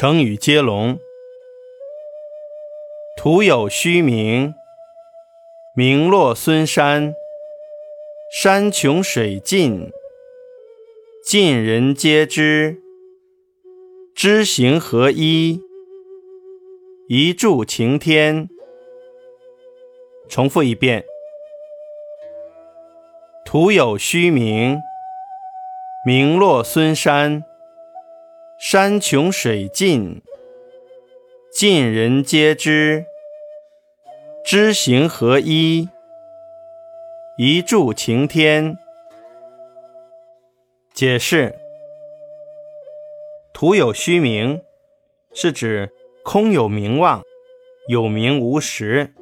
成语接龙：徒有虚名，名落孙山。山穷水尽，尽人皆知。知行合一，一柱擎天。重复一遍：徒有虚名，名落孙山。山穷水尽，尽人皆知。知行合一，一柱擎天。解释：徒有虚名，是指空有名望，有名无实。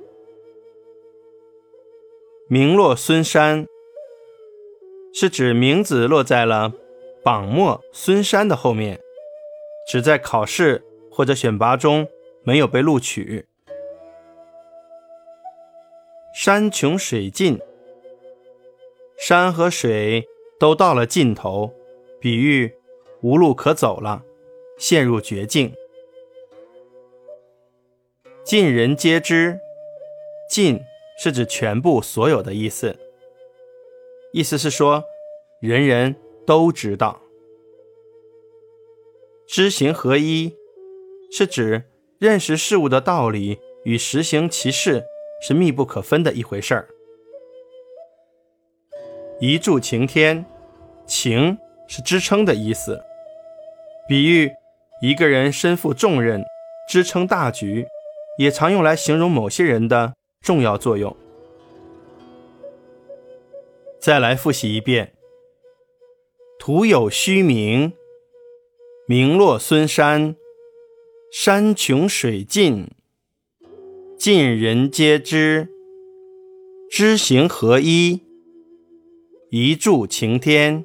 名落孙山，是指名字落在了榜末孙山的后面。只在考试或者选拔中没有被录取。山穷水尽，山和水都到了尽头，比喻无路可走了，陷入绝境。尽人皆知，尽是指全部、所有的意思，意思是说人人都知道。知行合一，是指认识事物的道理与实行其事是密不可分的一回事儿。一柱擎天，擎是支撑的意思，比喻一个人身负重任，支撑大局，也常用来形容某些人的重要作用。再来复习一遍：徒有虚名。名落孙山，山穷水尽，尽人皆知。知行合一，一柱擎天。